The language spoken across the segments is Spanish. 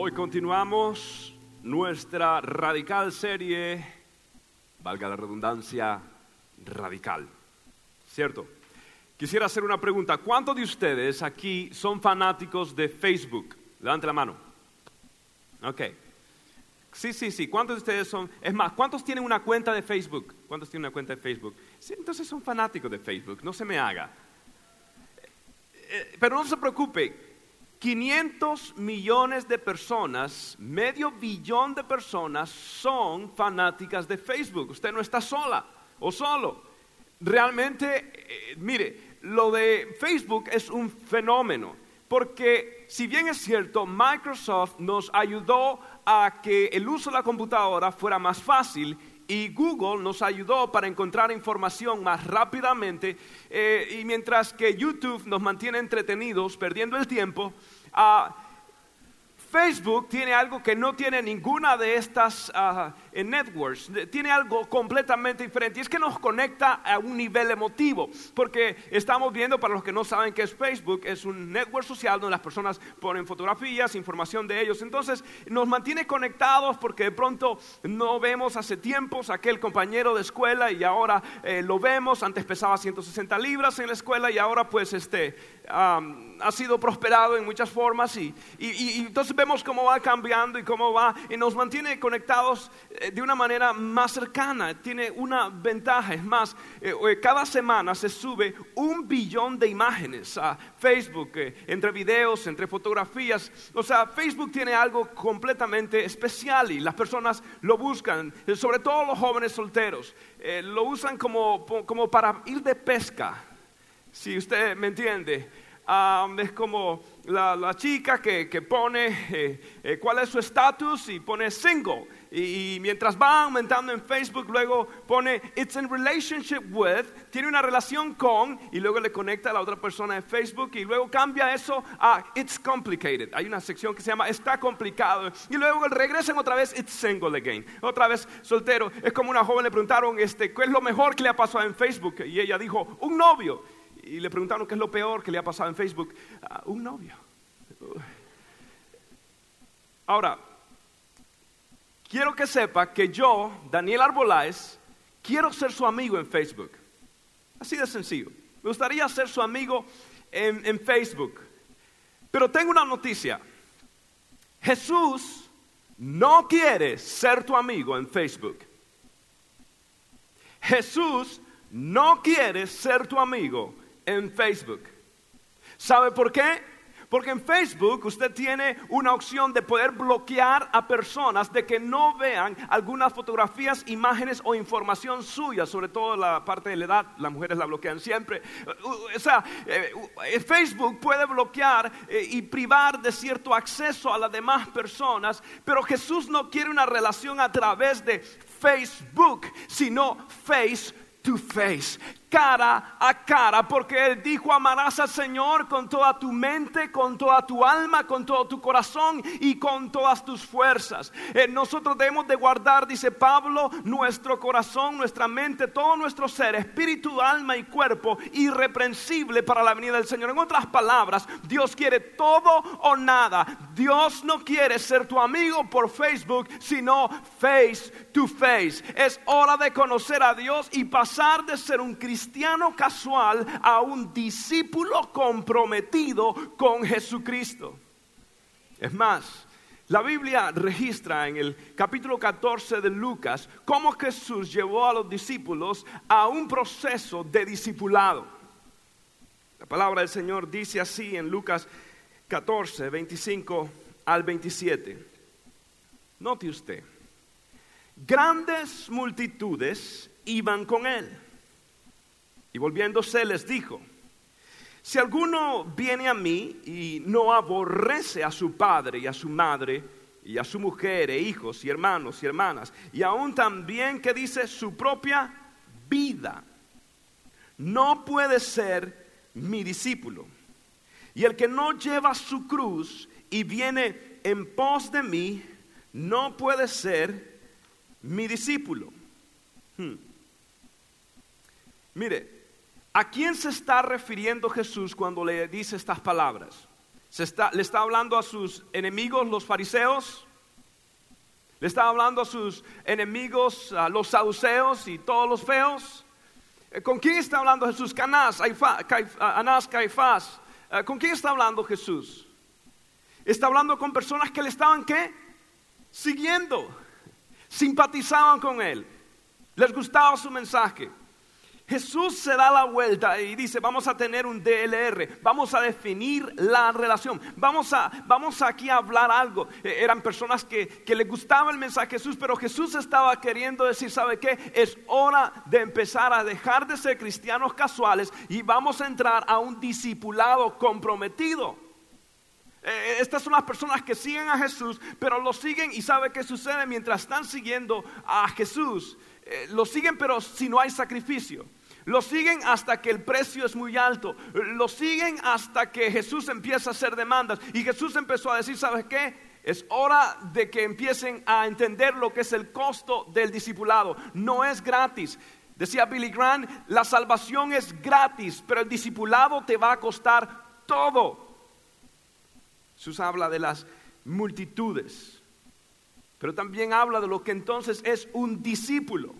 Hoy continuamos nuestra radical serie, valga la redundancia, radical. ¿Cierto? Quisiera hacer una pregunta. ¿Cuántos de ustedes aquí son fanáticos de Facebook? Levante la mano. Ok. Sí, sí, sí. ¿Cuántos de ustedes son? Es más, ¿cuántos tienen una cuenta de Facebook? ¿Cuántos tienen una cuenta de Facebook? Sí, entonces son fanáticos de Facebook. No se me haga. Eh, pero no se preocupe. 500 millones de personas, medio billón de personas son fanáticas de Facebook. Usted no está sola o solo. Realmente, eh, mire, lo de Facebook es un fenómeno, porque si bien es cierto, Microsoft nos ayudó a que el uso de la computadora fuera más fácil y Google nos ayudó para encontrar información más rápidamente eh, y mientras que YouTube nos mantiene entretenidos perdiendo el tiempo, uh, Facebook tiene algo que no tiene ninguna de estas uh, networks, tiene algo completamente diferente. Y es que nos conecta a un nivel emotivo, porque estamos viendo, para los que no saben qué es Facebook, es un network social donde las personas ponen fotografías, información de ellos, entonces nos mantiene conectados porque de pronto no vemos hace tiempos aquel compañero de escuela y ahora eh, lo vemos, antes pesaba 160 libras en la escuela y ahora pues este ha sido prosperado en muchas formas y, entonces vemos cómo va cambiando y cómo va y nos mantiene conectados eh, de una manera más cercana, tiene una ventaja, es más, eh, eh, cada semana se sube un billón de imágenes a Facebook, entre videos, entre fotografías, o sea, Facebook tiene algo completamente especial y las personas lo buscan, sobre todo los jóvenes solteros, lo usan como, como para ir de pesca si usted me entiende. es como la, chica que, pone eh, eh, cuál es su estatus y pone single. Y, mientras va aumentando en Facebook, luego pone it's in relationship with, tiene una relación con, y luego le conecta a la otra persona en Facebook, y luego cambia eso a it's complicated. Hay una sección que se llama está complicado, y luego regresan otra vez it's single again, otra vez soltero. Es como una joven le preguntaron, este, ¿qué es lo mejor que le ha pasado en Facebook? Y ella dijo, un novio y le preguntaron qué es lo peor que le ha pasado en Facebook. Ah, un novio. Ahora, quiero que sepa que yo, Daniel Arboláez, quiero ser su amigo en Facebook. Así de sencillo. Me gustaría ser su amigo en, en Facebook. Pero tengo una noticia. Jesús no quiere ser tu amigo en Facebook. Jesús no quiere ser tu amigo en Facebook. ¿Sabe por qué? Porque en Facebook usted tiene una opción de poder bloquear a personas de que no vean algunas fotografías, imágenes o información suya, sobre todo la parte de la edad, las mujeres la bloquean siempre. O sea, eh, eh, Facebook puede bloquear eh, y privar de cierto acceso a las demás personas, pero Jesús no quiere una relación a través de Facebook, sino face to face cara a cara, porque Él dijo, amarás al Señor con toda tu mente, con toda tu alma, con todo tu corazón y con todas tus fuerzas. Eh, nosotros debemos de guardar, dice Pablo, nuestro corazón, nuestra mente, todo nuestro ser, espíritu, alma y cuerpo, irreprensible para la venida del Señor. En otras palabras, Dios quiere todo o nada. Dios no quiere ser tu amigo por Facebook, sino face to face. Es hora de conocer a Dios y pasar de ser un cristiano cristiano casual a un discípulo comprometido con Jesucristo. Es más, la Biblia registra en el capítulo 14 de Lucas cómo Jesús llevó a los discípulos a un proceso de discipulado. La palabra del Señor dice así en Lucas 14, 25 al 27. Note usted, grandes multitudes iban con él y volviéndose les dijo, si alguno viene a mí y no aborrece a su padre y a su madre y a su mujer e hijos y hermanos y hermanas, y aún también que dice su propia vida, no puede ser mi discípulo. Y el que no lleva su cruz y viene en pos de mí, no puede ser mi discípulo. Hmm. Mire, ¿A quién se está refiriendo Jesús cuando le dice estas palabras? Se está, le está hablando a sus enemigos, los fariseos. Le está hablando a sus enemigos, a los saduceos y todos los feos. Eh, ¿Con quién está hablando Jesús? Canás, Anás, Caifás. Eh, ¿Con quién está hablando Jesús? Está hablando con personas que le estaban qué? Siguiendo. Simpatizaban con él. Les gustaba su mensaje. Jesús se da la vuelta y dice, vamos a tener un DLR, vamos a definir la relación, vamos, a, vamos aquí a hablar algo. Eh, eran personas que, que les gustaba el mensaje de Jesús, pero Jesús estaba queriendo decir, ¿sabe qué? Es hora de empezar a dejar de ser cristianos casuales y vamos a entrar a un discipulado comprometido. Eh, eh, estas son las personas que siguen a Jesús, pero lo siguen y sabe qué sucede mientras están siguiendo a Jesús. lo siguen pero si no hay sacrificio. Lo siguen hasta que el precio es muy alto. Lo siguen hasta que Jesús empieza a hacer demandas. Y Jesús empezó a decir, ¿sabes qué? Es hora de que empiecen a entender lo que es el costo del discipulado. No es gratis. Decía Billy Graham, la salvación es gratis, pero el discipulado te va a costar todo. Jesús habla de las multitudes, pero también habla de lo que entonces es un discípulo.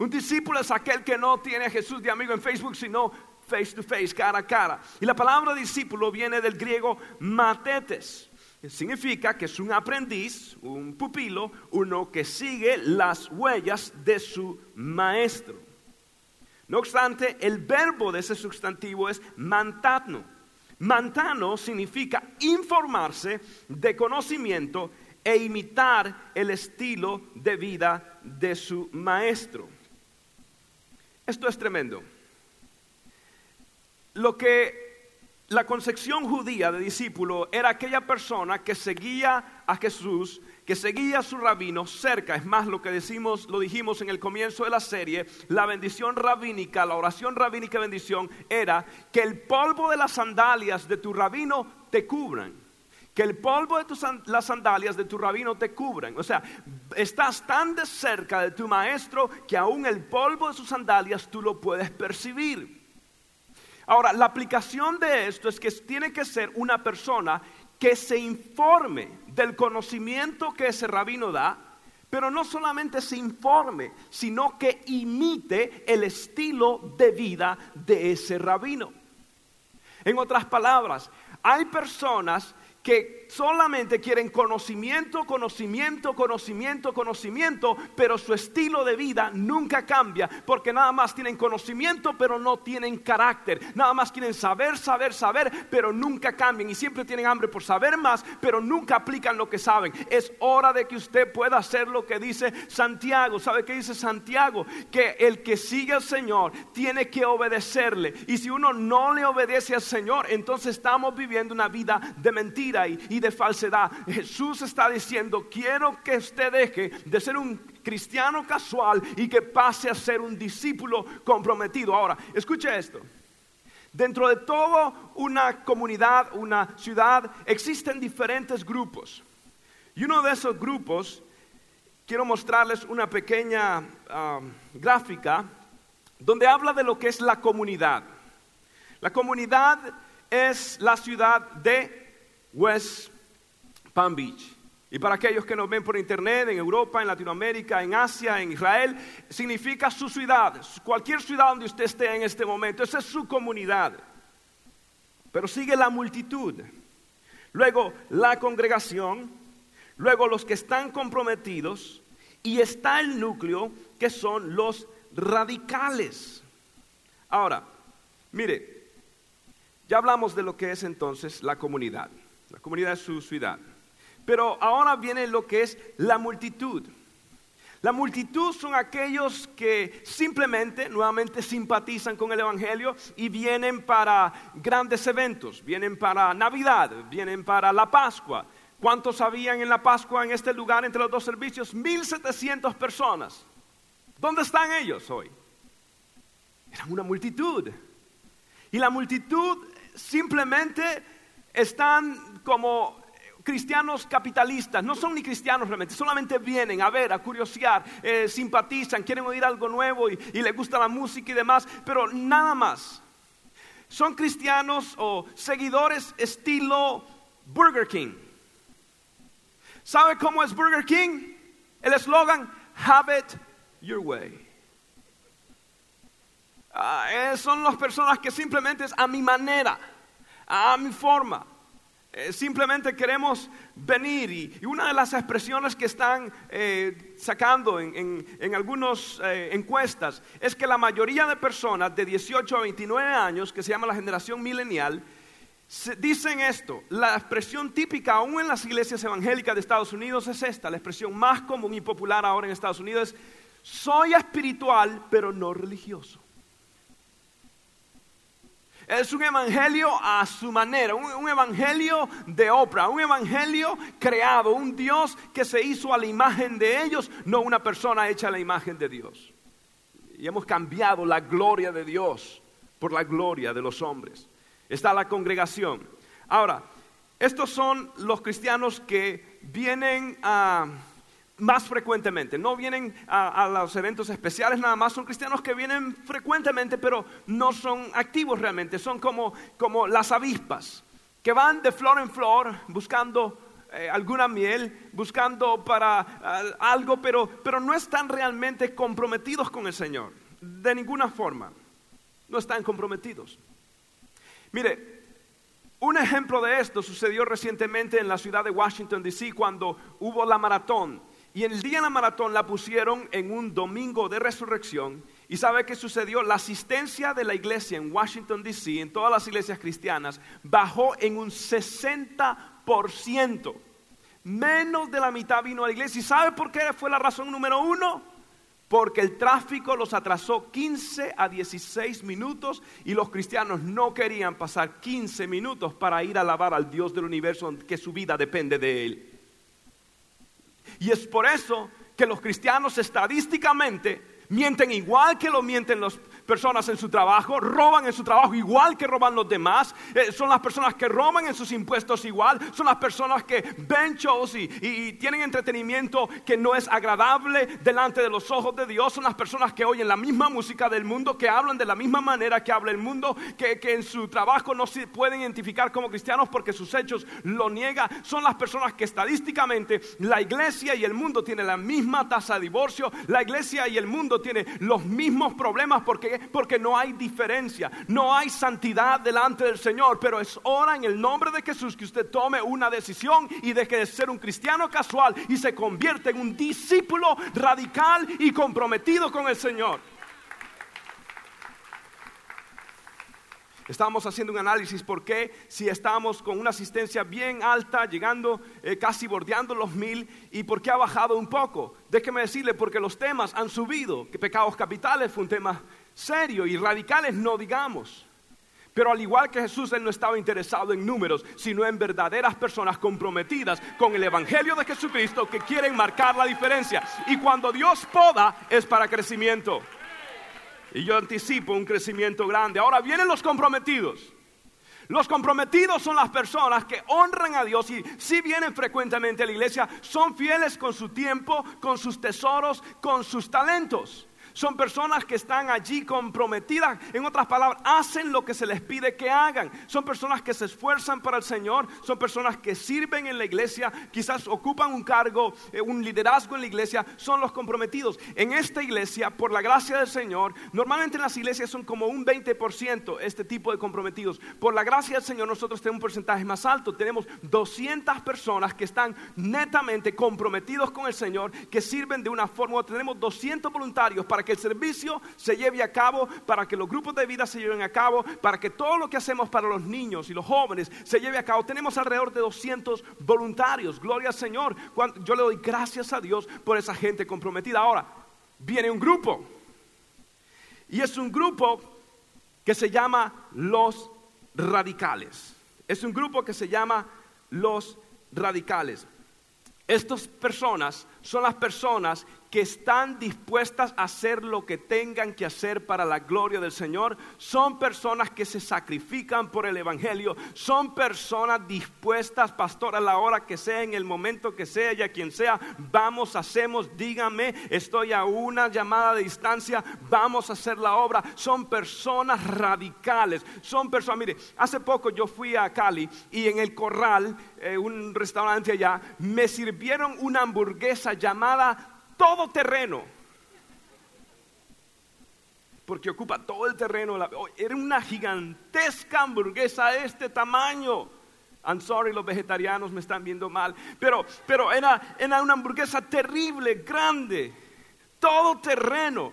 Un discípulo es aquel que no tiene a Jesús de amigo en Facebook, sino face to face, cara a cara. Y la palabra discípulo viene del griego matetes. Significa que es un aprendiz, un pupilo, uno que sigue las huellas de su maestro. No obstante, el verbo de ese sustantivo es mantano. Mantano significa informarse de conocimiento e imitar el estilo de vida de su maestro. Esto es tremendo. Lo que la concepción judía de discípulo era aquella persona que seguía a Jesús, que seguía a su rabino cerca. Es más, lo que decimos, lo dijimos en el comienzo de la serie, la bendición rabínica, la oración rabínica bendición era que el polvo de las sandalias de tu rabino te cubran que el polvo de tus, las sandalias de tu rabino te cubran. O sea, estás tan de cerca de tu maestro que aún el polvo de sus sandalias tú lo puedes percibir. Ahora, la aplicación de esto es que tiene que ser una persona que se informe del conocimiento que ese rabino da, pero no solamente se informe, sino que imite el estilo de vida de ese rabino. En otras palabras, hay personas que solamente quieren conocimiento, conocimiento, conocimiento, conocimiento, pero su estilo de vida nunca cambia, porque nada más tienen conocimiento, pero no tienen carácter, nada más quieren saber, saber, saber, pero nunca cambian y siempre tienen hambre por saber más, pero nunca aplican lo que saben. Es hora de que usted pueda hacer lo que dice Santiago. ¿Sabe qué dice Santiago? Que el que sigue al Señor tiene que obedecerle, y si uno no le obedece al Señor, entonces estamos viviendo una vida de mentira y, de falsedad. Jesús está diciendo, quiero que usted deje de ser un cristiano casual y que pase a ser un discípulo comprometido. Ahora, escuche esto. Dentro de toda una comunidad, una ciudad, existen diferentes grupos. Y uno de esos grupos, quiero mostrarles una pequeña um, gráfica donde habla de lo que es la comunidad. La comunidad es la ciudad de West Palm Beach. Y para aquellos que nos ven por internet, en Europa, en Latinoamérica, en Asia, en Israel, significa su ciudad, cualquier ciudad donde usted esté en este momento, esa es su comunidad. Pero sigue la multitud, luego la congregación, luego los que están comprometidos y está el núcleo que son los radicales. Ahora, mire, ya hablamos de lo que es entonces la comunidad. La comunidad es su ciudad. Pero ahora viene lo que es la multitud. La multitud son aquellos que simplemente, nuevamente, simpatizan con el Evangelio y vienen para grandes eventos, vienen para Navidad, vienen para la Pascua. ¿Cuántos habían en la Pascua en este lugar entre los dos servicios? 1700 personas. ¿Dónde están ellos hoy? Eran una multitud. Y la multitud simplemente están como cristianos capitalistas, no son ni cristianos realmente, solamente vienen a ver, a curiosear, eh, simpatizan, quieren oír algo nuevo y, les gusta la música y demás, pero nada más. son cristianos o seguidores estilo Burger King. ¿Sabe cómo es Burger King? El eslogan, have it your way. Ah, eh, son las personas que simplemente es a mi manera, a mi forma. Eh, simplemente queremos venir y, una de las expresiones que están eh, sacando en, algunas encuestas es que la mayoría de personas de 18 a 29 años, que se llama la generación milenial, dicen esto, la expresión típica aún en las iglesias evangélicas de Estados Unidos es esta, la expresión más común y popular ahora en Estados Unidos es, soy espiritual pero no religioso. Es un evangelio a su manera, un, evangelio de obra, un evangelio creado, un Dios que se hizo a la imagen de ellos, no una persona hecha a la imagen de Dios. Y hemos cambiado la gloria de Dios por la gloria de los hombres. Está la congregación. Ahora, estos son los cristianos que vienen a más frecuentemente. No vienen a, los eventos especiales nada más, son cristianos que vienen frecuentemente, pero no son activos realmente, son como, como las avispas, que van de flor en flor buscando eh, alguna miel, buscando para eh, algo, pero, pero no están realmente comprometidos con el Señor, de ninguna forma, no están comprometidos. Mire, un ejemplo de esto sucedió recientemente en la ciudad de Washington, D.C., cuando hubo la maratón y el día de la maratón la pusieron en un domingo de resurrección. ¿Y sabe qué sucedió? La asistencia de la iglesia en Washington, D.C., en todas las iglesias cristianas, bajó en un 60%. Menos de la mitad vino a la iglesia. ¿Y sabe por qué fue la razón número uno? Porque el tráfico los atrasó 15 a 16 minutos y los cristianos no querían pasar 15 minutos para ir a alabar al Dios del universo que su vida depende de él. Y es por eso que los cristianos estadísticamente mienten igual que lo mienten los personas en su trabajo, roban en su trabajo igual que roban los demás, eh, son las personas que roban en sus impuestos igual, son las personas que ven shows y, tienen entretenimiento que no es agradable delante de los ojos de Dios, son las personas que oyen la misma música del mundo, que hablan de la misma manera que habla el mundo, que, que en su trabajo no se pueden identificar como cristianos porque sus hechos lo niegan, son las personas que estadísticamente la iglesia y el mundo tienen la misma tasa de divorcio, la iglesia y el mundo tienen los mismos problemas porque porque no hay diferencia, no hay santidad delante del Señor, pero es hora en el nombre de Jesús que usted tome una decisión y deje de ser un cristiano casual y se convierte en un discípulo radical y comprometido con el Señor. Estábamos haciendo un análisis por qué si estamos con una asistencia bien alta, llegando eh, casi bordeando los mil, y por qué ha bajado un poco. Déjeme decirle, porque los temas han subido, pecados capitales fue un tema serio y radicales no digamos. Pero al igual que Jesús, Él no estaba interesado en números, sino en verdaderas personas comprometidas con el Evangelio de Jesucristo que quieren marcar la diferencia. Y cuando Dios poda es para crecimiento. Y yo anticipo un crecimiento grande. Ahora vienen los comprometidos. Los comprometidos son las personas que honran a Dios y si vienen frecuentemente a la iglesia, son fieles con su tiempo, con sus tesoros, con sus talentos. Son personas que están allí comprometidas. En otras palabras, hacen lo que se les pide que hagan. Son personas que se esfuerzan para el Señor. Son personas que sirven en la iglesia. Quizás ocupan un cargo, eh, un liderazgo en la iglesia. Son los comprometidos. En esta iglesia, por la gracia del Señor, normalmente en las iglesias son como un 20% este tipo de comprometidos. Por la gracia del Señor, nosotros tenemos un porcentaje más alto. Tenemos 200 personas que están netamente comprometidos con el Señor, que sirven de una forma. Tenemos 200 voluntarios para que el servicio se lleve a cabo, para que los grupos de vida se lleven a cabo, para que todo lo que hacemos para los niños y los jóvenes se lleve a cabo. Tenemos alrededor de 200 voluntarios. Gloria al Señor. Yo le doy gracias a Dios por esa gente comprometida. Ahora, viene un grupo. Y es un grupo que se llama los radicales. Es un grupo que se llama los radicales. Estas personas son las personas que están dispuestas a hacer lo que tengan que hacer para la gloria del Señor. Son personas que se sacrifican por el Evangelio. Son personas dispuestas, pastor, a la hora que sea, en el momento que sea y a quien sea. Vamos, hacemos, dígame, estoy a una llamada de distancia, vamos a hacer la obra. Son personas radicales. Son personas, mire, hace poco yo fui a Cali y en el corral, eh, un restaurante allá, me sirvieron una hamburguesa llamada todo terreno. Porque ocupa todo el terreno. Oh, era una gigantesca hamburguesa de este tamaño. I'm sorry, los vegetarianos me están viendo mal. Pero, pero era, era una hamburguesa terrible, grande. Todo terreno.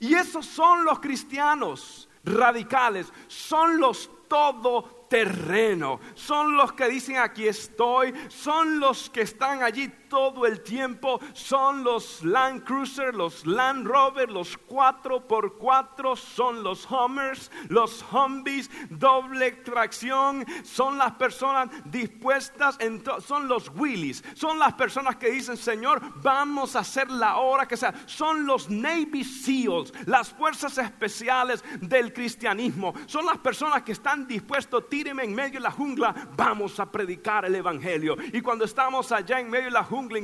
Y esos son los cristianos radicales. Son los todo terreno. Son los que dicen aquí estoy, son los que están allí todo el tiempo, son los Land Cruiser, los Land Rover, los 4x4, son los Hummers, los Humvees, doble tracción, son las personas dispuestas, son los Willys, son las personas que dicen, Señor, vamos a hacer la hora que sea, son los Navy SEALs, las fuerzas especiales del cristianismo, son las personas que están dispuestos, tíreme en medio de la jungla, vamos a predicar el Evangelio. Y cuando estamos allá en medio de la jungla,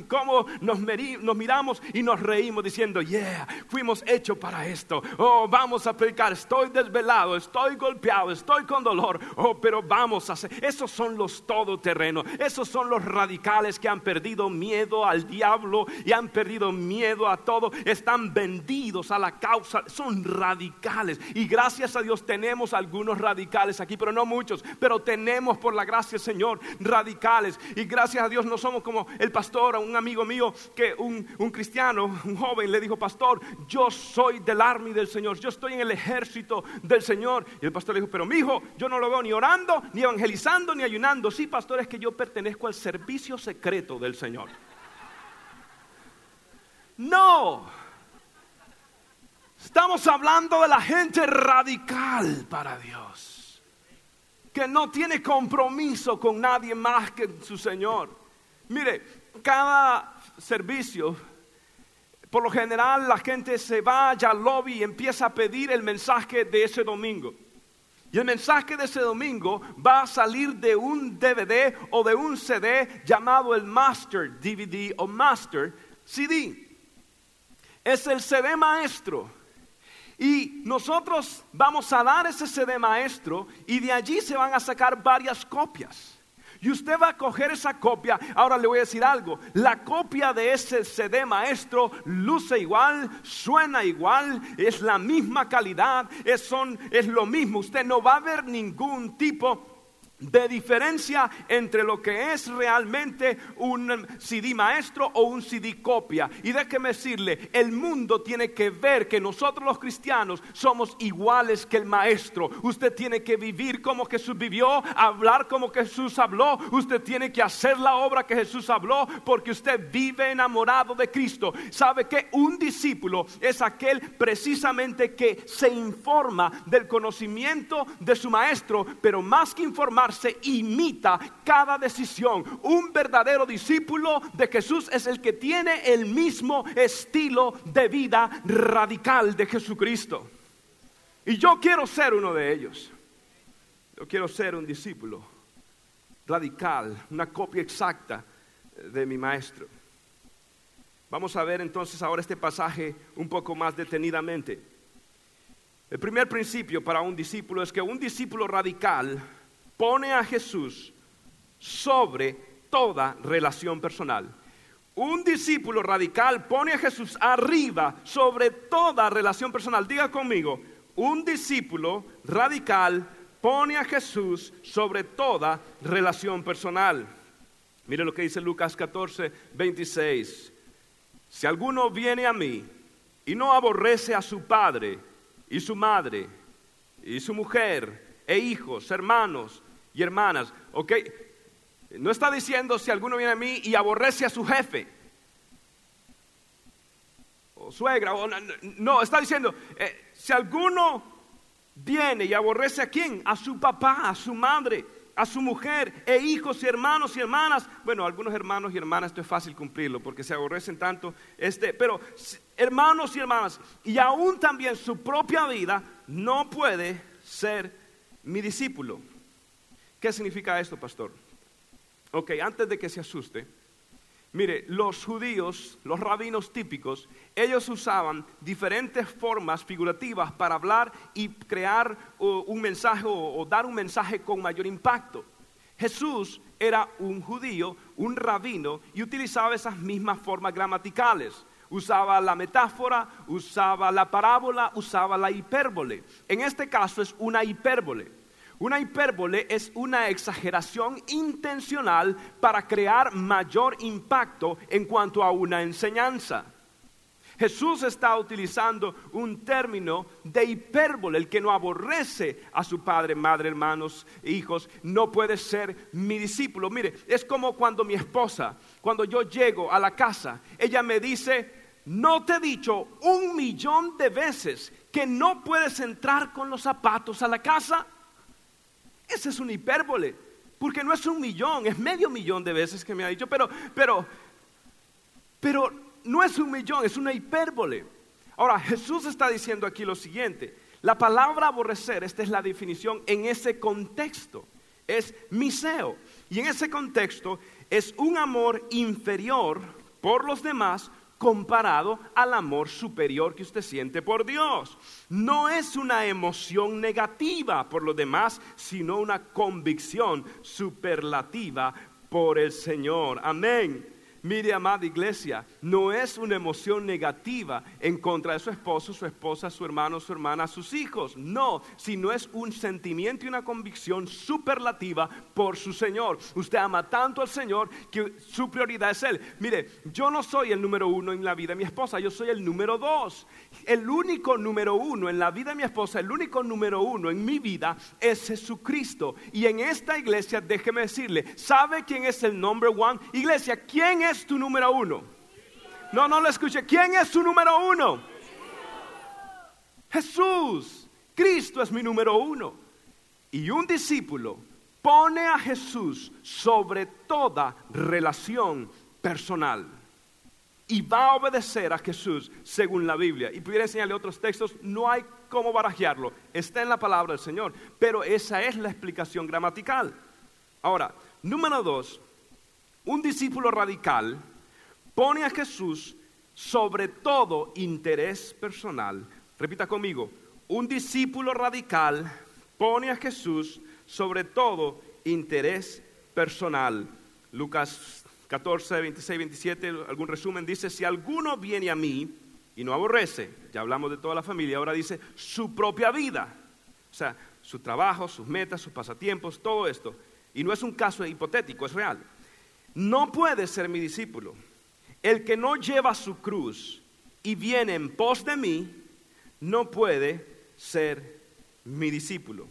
nos, miramos y nos reímos diciendo, yeah, fuimos hechos para esto. Oh, vamos a predicar, estoy desvelado, estoy golpeado, estoy con dolor. Oh, pero vamos a hacer. Esos son los todoterrenos, esos son los radicales que han perdido miedo al diablo y han perdido miedo a todo. Están vendidos a la causa, son radicales. Y gracias a Dios tenemos algunos radicales aquí, pero no muchos. Pero tenemos por la gracia Señor radicales. Y gracias a Dios no somos como el pastor, un amigo mío que un, cristiano, un joven, le dijo, pastor, yo soy del army del Señor, yo estoy en el ejército del Señor. Y el pastor le dijo, pero mi hijo, yo no lo veo ni orando, ni evangelizando, ni ayunando. Sí, pastor, es que yo pertenezco al servicio secreto del Señor. No. Estamos hablando de la gente radical para Dios que no tiene compromiso con nadie más que su Señor. Mire, cada servicio, por lo general la gente se va al lobby y empieza a pedir el mensaje de ese domingo. Y el mensaje de ese domingo va a salir de un DVD o de un CD llamado el Master DVD o Master CD. Es el CD maestro y nosotros vamos a dar ese CD maestro y de allí se van a sacar varias copias. Y usted va a coger esa copia. Ahora le voy a decir algo. La copia de ese CD maestro luce igual, suena igual, es la misma calidad, es, son, es lo mismo. Usted no va a ver ningún tipo de diferencia entre lo que es realmente un CD maestro o un CD copia. Y déjeme decirle, el mundo tiene que ver que nosotros los cristianos somos iguales que el maestro. Usted tiene que vivir como Jesús vivió, hablar como Jesús habló. Usted tiene que hacer la obra que Jesús habló porque usted vive enamorado de Cristo. ¿Sabe que un discípulo es aquel precisamente que se informa del conocimiento de su maestro, pero más que informar se imita cada decisión. Un verdadero discípulo de Jesús es el que tiene el mismo estilo de vida radical de Jesucristo. Y yo quiero ser uno de ellos. Yo quiero ser un discípulo radical, una copia exacta de mi maestro. Vamos a ver entonces ahora este pasaje un poco más detenidamente. El primer principio para un discípulo es que un discípulo radical pone a Jesús sobre toda relación personal. Un discípulo radical pone a Jesús arriba sobre toda relación personal. Diga conmigo, un discípulo radical pone a Jesús sobre toda relación personal. Mire lo que dice Lucas 14, 26. Si alguno viene a mí y no aborrece a su padre y su madre y su mujer e hijos, hermanos y hermanas, ¿ok? No está diciendo si alguno viene a mí y aborrece a su jefe o suegra, o, no, está diciendo, eh, si alguno viene y aborrece a quién, a su papá, a su madre, a su mujer e hijos y hermanos y hermanas. Bueno, algunos hermanos y hermanas esto es fácil cumplirlo porque se aborrecen tanto. Este, pero hermanos y hermanas, y aún también su propia vida no puede ser mi discípulo. ¿Qué significa esto, pastor? Ok, antes de que se asuste, mire, los judíos, los rabinos típicos, ellos usaban diferentes formas figurativas para hablar y crear un mensaje o, dar un mensaje con mayor impacto. Jesús era un judío, un rabino, y utilizaba esas mismas formas gramaticales. Usaba la metáfora, usaba la parábola, usaba la hipérbole. En este caso es una hipérbole. Una hipérbole es una exageración intencional para crear mayor impacto en cuanto a una enseñanza. Jesús está utilizando un término de hipérbole. El que no aborrece a su padre, madre, hermanos, hijos, no puede ser mi discípulo. Mire, es como cuando mi esposa, cuando yo llego a la casa, ella me dice, no te he dicho un millón de veces que no puedes entrar con los zapatos a la casa. Esa es una hipérbole, porque no es un millón, es medio millón de veces que me ha dicho, pero, pero, pero no es un millón, es una hipérbole. Ahora, Jesús está diciendo aquí lo siguiente, la palabra aborrecer, esta es la definición en ese contexto, es miseo. Y en ese contexto es un amor inferior por los demás comparado al amor superior que usted siente por Dios. No es una emoción negativa por los demás, sino una convicción superlativa por el Señor. Amén. Mire, amada iglesia, no es una emoción negativa en contra de su esposo, su esposa, su hermano, su hermana, sus hijos. No, sino es un sentimiento y una convicción superlativa por su Señor. Usted ama tanto al Señor que su prioridad es Él. Mire, yo no soy el número uno en la vida de mi esposa, yo soy el número dos. El único número uno en la vida de mi esposa, el único número uno en mi vida es Jesucristo. Y en esta iglesia, déjeme decirle, ¿sabe quién es el number one? Iglesia, ¿quién es? Es tu número uno? No, no lo escuché. ¿Quién es tu número uno? Jesús. Cristo es mi número uno. Y un discípulo pone a Jesús sobre toda relación personal. Y va a obedecer a Jesús según la Biblia. Y pudiera enseñarle otros textos, no hay cómo barajearlo. Está en la palabra del Señor. Pero esa es la explicación gramatical. Ahora, número dos, un discípulo radical pone a Jesús sobre todo interés personal. Repita conmigo, un discípulo radical pone a Jesús sobre todo interés personal. Lucas 14, 26, 27, algún resumen dice, si alguno viene a mí y no aborrece, ya hablamos de toda la familia, ahora dice su propia vida, o sea, su trabajo, sus metas, sus pasatiempos, todo esto. Y no es un caso hipotético, es real no puede ser mi discípulo. El que no lleva su cruz y viene en pos de mí, no puede ser mi discípulo.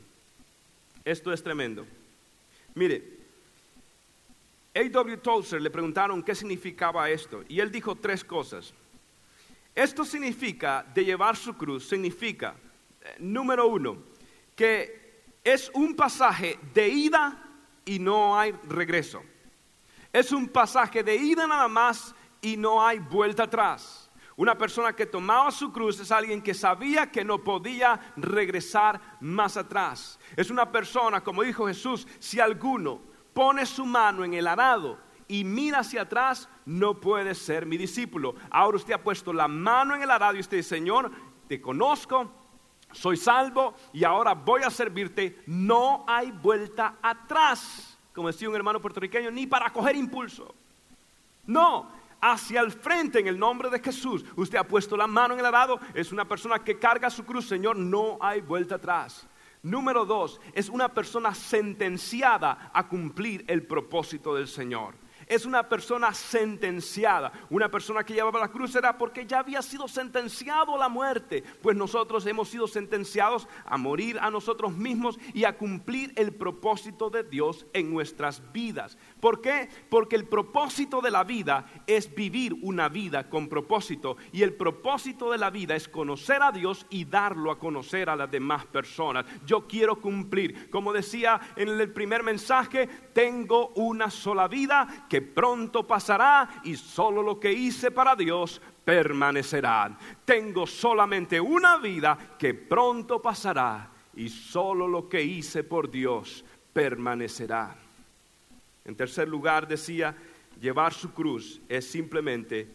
Esto es tremendo. Mire, A.W. Tozer le preguntaron qué significaba esto y él dijo tres cosas. Esto significa, de llevar su cruz, significa, eh, número uno, que es un pasaje de ida y no hay regreso. Es un pasaje de ida nada más y no hay vuelta atrás. Una persona que tomaba su cruz es alguien que sabía que no podía regresar más atrás. Es una persona, como dijo Jesús, si alguno pone su mano en el arado y mira hacia atrás, no puede ser mi discípulo. Ahora usted ha puesto la mano en el arado y usted dice, Señor, te conozco, soy salvo y ahora voy a servirte. No hay vuelta atrás como decía un hermano puertorriqueño, ni para coger impulso. No, hacia el frente en el nombre de Jesús. Usted ha puesto la mano en el arado, es una persona que carga su cruz, Señor, no hay vuelta atrás. Número dos, es una persona sentenciada a cumplir el propósito del Señor. Es una persona sentenciada. Una persona que llevaba la cruz era porque ya había sido sentenciado a la muerte. Pues nosotros hemos sido sentenciados a morir a nosotros mismos y a cumplir el propósito de Dios en nuestras vidas. ¿Por qué? Porque el propósito de la vida es vivir una vida con propósito. Y el propósito de la vida es conocer a Dios y darlo a conocer a las demás personas. Yo quiero cumplir. Como decía en el primer mensaje, tengo una sola vida que pronto pasará y solo lo que hice para Dios permanecerá. Tengo solamente una vida que pronto pasará y solo lo que hice por Dios permanecerá. En tercer lugar decía, llevar su cruz es simplemente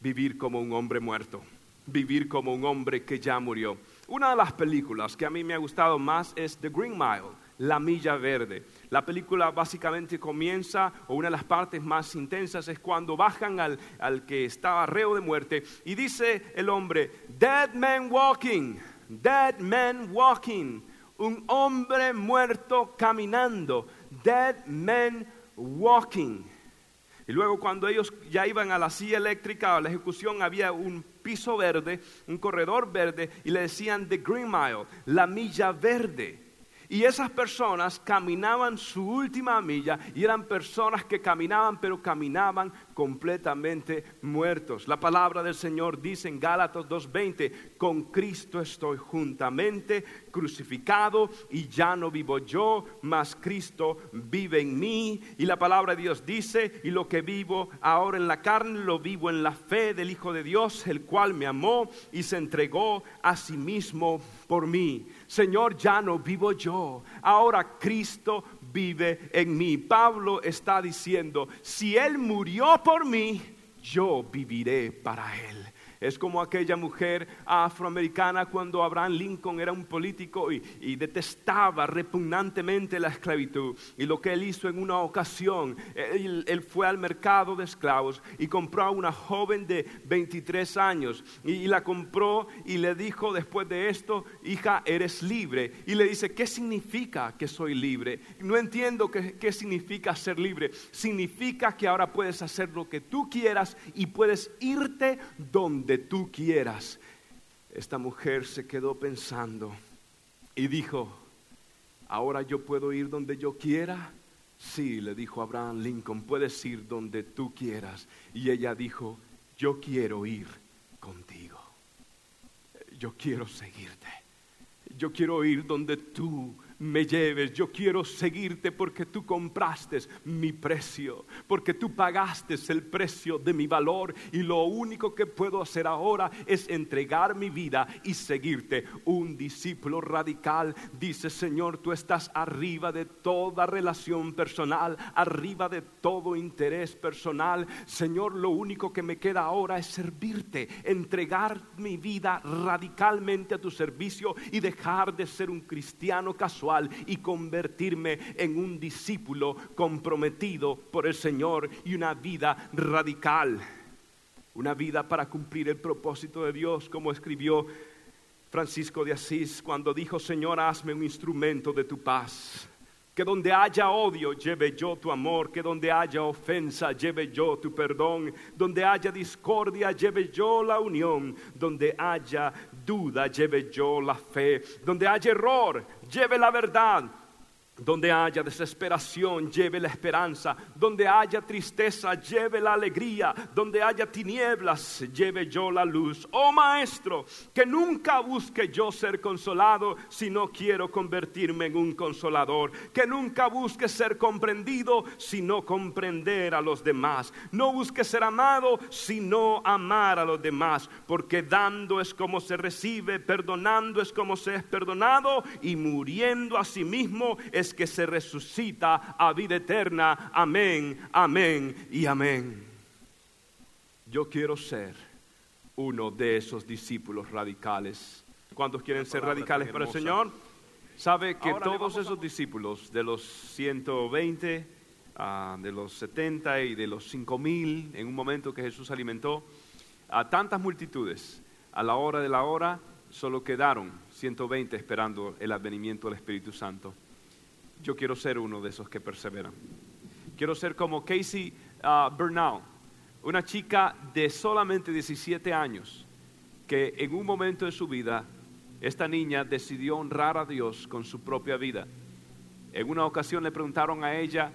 vivir como un hombre muerto, vivir como un hombre que ya murió. Una de las películas que a mí me ha gustado más es The Green Mile la milla verde. La película básicamente comienza, o una de las partes más intensas es cuando bajan al, al que estaba reo de muerte y dice el hombre, Dead man walking, dead man walking, un hombre muerto caminando, dead man walking. Y luego cuando ellos ya iban a la silla eléctrica, a la ejecución, había un piso verde, un corredor verde, y le decían The Green Mile, la milla verde. Y esas personas caminaban su última milla y eran personas que caminaban, pero caminaban completamente muertos. La palabra del Señor dice en Gálatas 2.20, con Cristo estoy juntamente crucificado y ya no vivo yo, mas Cristo vive en mí. Y la palabra de Dios dice, y lo que vivo ahora en la carne, lo vivo en la fe del Hijo de Dios, el cual me amó y se entregó a sí mismo por mí. Señor, ya no vivo yo, ahora Cristo vive en mí. Pablo está diciendo, si Él murió por mí, yo viviré para Él. Es como aquella mujer afroamericana cuando Abraham Lincoln era un político y, detestaba repugnantemente la esclavitud. Y lo que él hizo en una ocasión, él, fue al mercado de esclavos y compró a una joven de 23 años. Y, la compró y le dijo después de esto, hija, eres libre. Y le dice, ¿qué significa que soy libre? No entiendo qué, qué significa ser libre. Significa que ahora puedes hacer lo que tú quieras y puedes irte donde tú quieras. Esta mujer se quedó pensando y dijo, ahora yo puedo ir donde yo quiera. Sí, le dijo Abraham Lincoln, puedes ir donde tú quieras. Y ella dijo, yo quiero ir contigo. Yo quiero seguirte. Yo quiero ir donde tú me lleves. Yo quiero seguirte porque tú compraste mi precio, porque tú pagaste el precio de mi valor y lo único que puedo hacer ahora es entregar mi vida y seguirte. Un discípulo radical dice, Señor, tú estás arriba de toda relación personal, arriba de todo interés personal. Señor, lo único que me queda ahora es servirte, entregar mi vida radicalmente a tu servicio y dejar de ser un cristiano casual y convertirme en un discípulo comprometido por el Señor y una vida radical. Una vida para cumplir el propósito de Dios, como escribió Francisco de Asís cuando dijo, Señor, hazme un instrumento de tu paz. Que donde haya odio lleve yo tu amor, que donde haya ofensa lleve yo tu perdón, donde haya discordia lleve yo la unión, donde haya duda lleve yo la fe, donde haya error lleve la verdad, donde haya desesperación, lleve la esperanza. Donde haya tristeza, lleve la alegría. Donde haya tinieblas, lleve yo la luz. Oh Maestro, que nunca busque yo ser consolado si no quiero convertirme en un consolador. Que nunca busque ser comprendido si no comprender a los demás. No busque ser amado si no amar a los demás. Porque dando es como se recibe, perdonando es como se es perdonado y muriendo a sí mismo es que se resucita a vida eterna. Amén, amén y amén. Yo quiero ser uno de esos discípulos radicales. ¿Cuántos quieren ser radicales para el Señor? Sabe que todos esos discípulos de los 120, ah, de los 70 y de los 5000, en un momento que Jesús alimentó a tantas multitudes, a la hora de la hora solo quedaron 120 esperando el advenimiento del Espíritu Santo. Yo quiero ser uno de esos que perseveran. Quiero ser como Casey uh, Bernal, una chica de solamente 17 años, que en un momento de su vida, esta niña decidió honrar a Dios con su propia vida. En una ocasión le preguntaron a ella,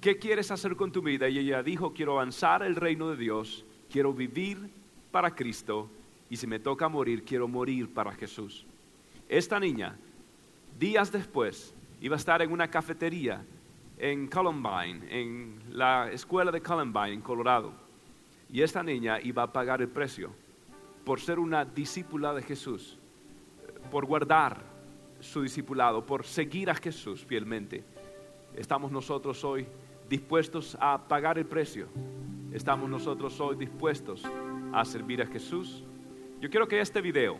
¿qué quieres hacer con tu vida? Y ella dijo, quiero avanzar el reino de Dios, quiero vivir para Cristo y si me toca morir, quiero morir para Jesús. Esta niña, días después, iba a estar en una cafetería en Columbine, en la escuela de Columbine, en Colorado. Y esta niña iba a pagar el precio por ser una discípula de Jesús, por guardar su discipulado, por seguir a Jesús fielmente. Estamos nosotros hoy dispuestos a pagar el precio. Estamos nosotros hoy dispuestos a servir a Jesús yo quiero que este video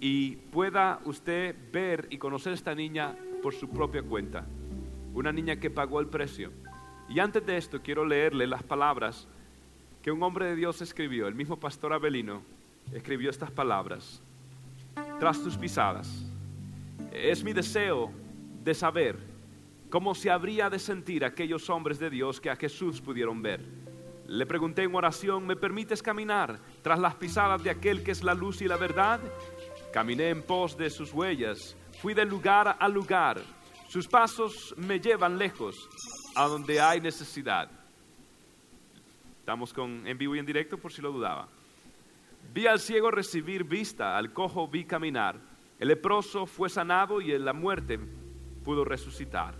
y pueda usted ver y conocer a esta niña por su propia cuenta. Una niña que pagó el precio. Y antes de esto quiero leerle las palabras que un hombre de Dios escribió. El mismo pastor Abelino escribió estas palabras. Tras tus pisadas. Es mi deseo de saber cómo se habría de sentir aquellos hombres de Dios que a Jesús pudieron ver le pregunté en oración, ¿me permites caminar tras las pisadas de aquel que es la luz y la verdad? Caminé en pos de sus huellas, fui de lugar a lugar. Sus pasos me llevan lejos, a donde hay necesidad. Estamos con, en vivo y en directo por si lo dudaba. Vi al ciego recibir vista, al cojo vi caminar. El leproso fue sanado y en la muerte pudo resucitar.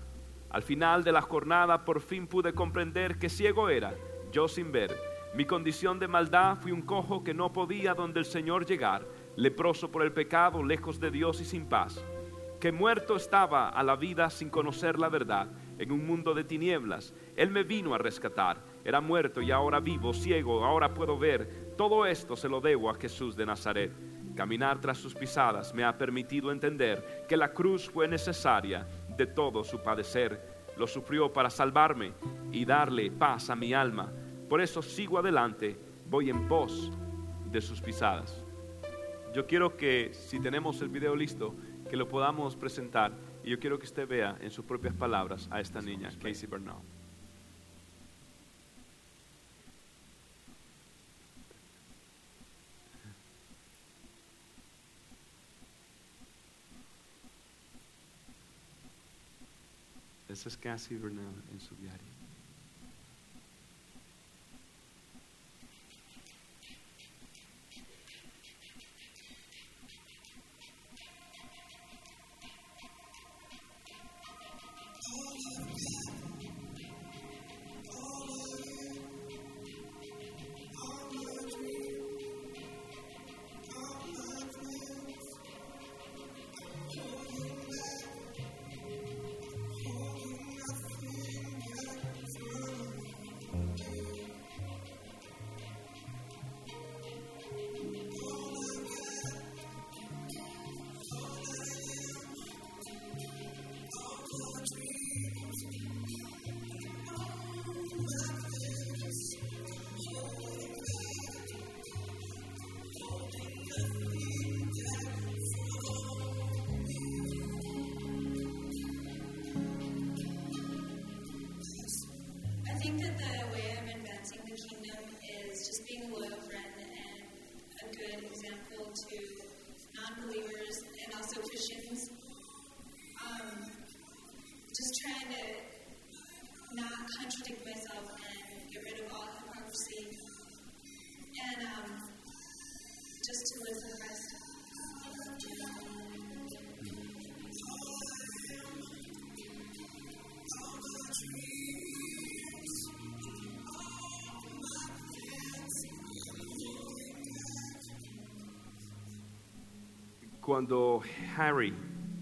Al final de la jornada por fin pude comprender que ciego era yo sin ver. Mi condición de maldad fui un cojo que no podía donde el Señor llegar, leproso por el pecado, lejos de Dios y sin paz. Que muerto estaba a la vida sin conocer la verdad, en un mundo de tinieblas. Él me vino a rescatar. Era muerto y ahora vivo, ciego, ahora puedo ver. Todo esto se lo debo a Jesús de Nazaret. Caminar tras sus pisadas me ha permitido entender que la cruz fue necesaria de todo su padecer. Lo sufrió para salvarme y darle paz a mi alma por eso sigo adelante, voy en pos de sus pisadas. Yo quiero que si tenemos el video listo, que lo podamos presentar y yo quiero que usted vea en sus propias palabras a esta niña, Casey Bernal. Esa es Casey Bernal en su diario. Cuando Harry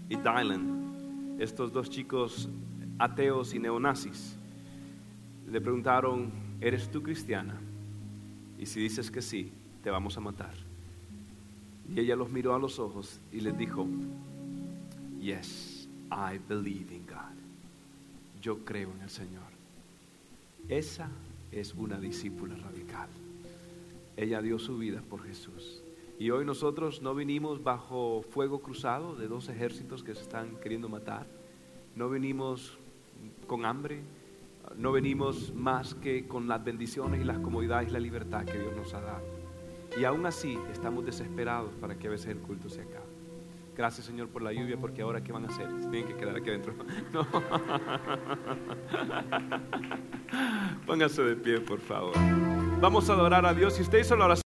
y Dylan, estos dos chicos ateos y neonazis, le preguntaron, ¿eres tú cristiana? Y si dices que sí, te vamos a matar. Y ella los miró a los ojos y les dijo, Yes, I believe in God. Yo creo en el Señor. Esa es una discípula radical. Ella dio su vida por Jesús. Y hoy nosotros no vinimos bajo fuego cruzado de dos ejércitos que se están queriendo matar. No vinimos con hambre. no venimos más que con las bendiciones y las comodidades y la libertad que Dios nos ha dado. Y aún así estamos desesperados para que a veces el culto se acabe. Gracias Señor por la lluvia, porque ahora ¿qué van a hacer? Se tienen que quedar aquí adentro. No. Póngase de pie, por favor. Vamos a adorar a Dios. Si usted hizo la oración.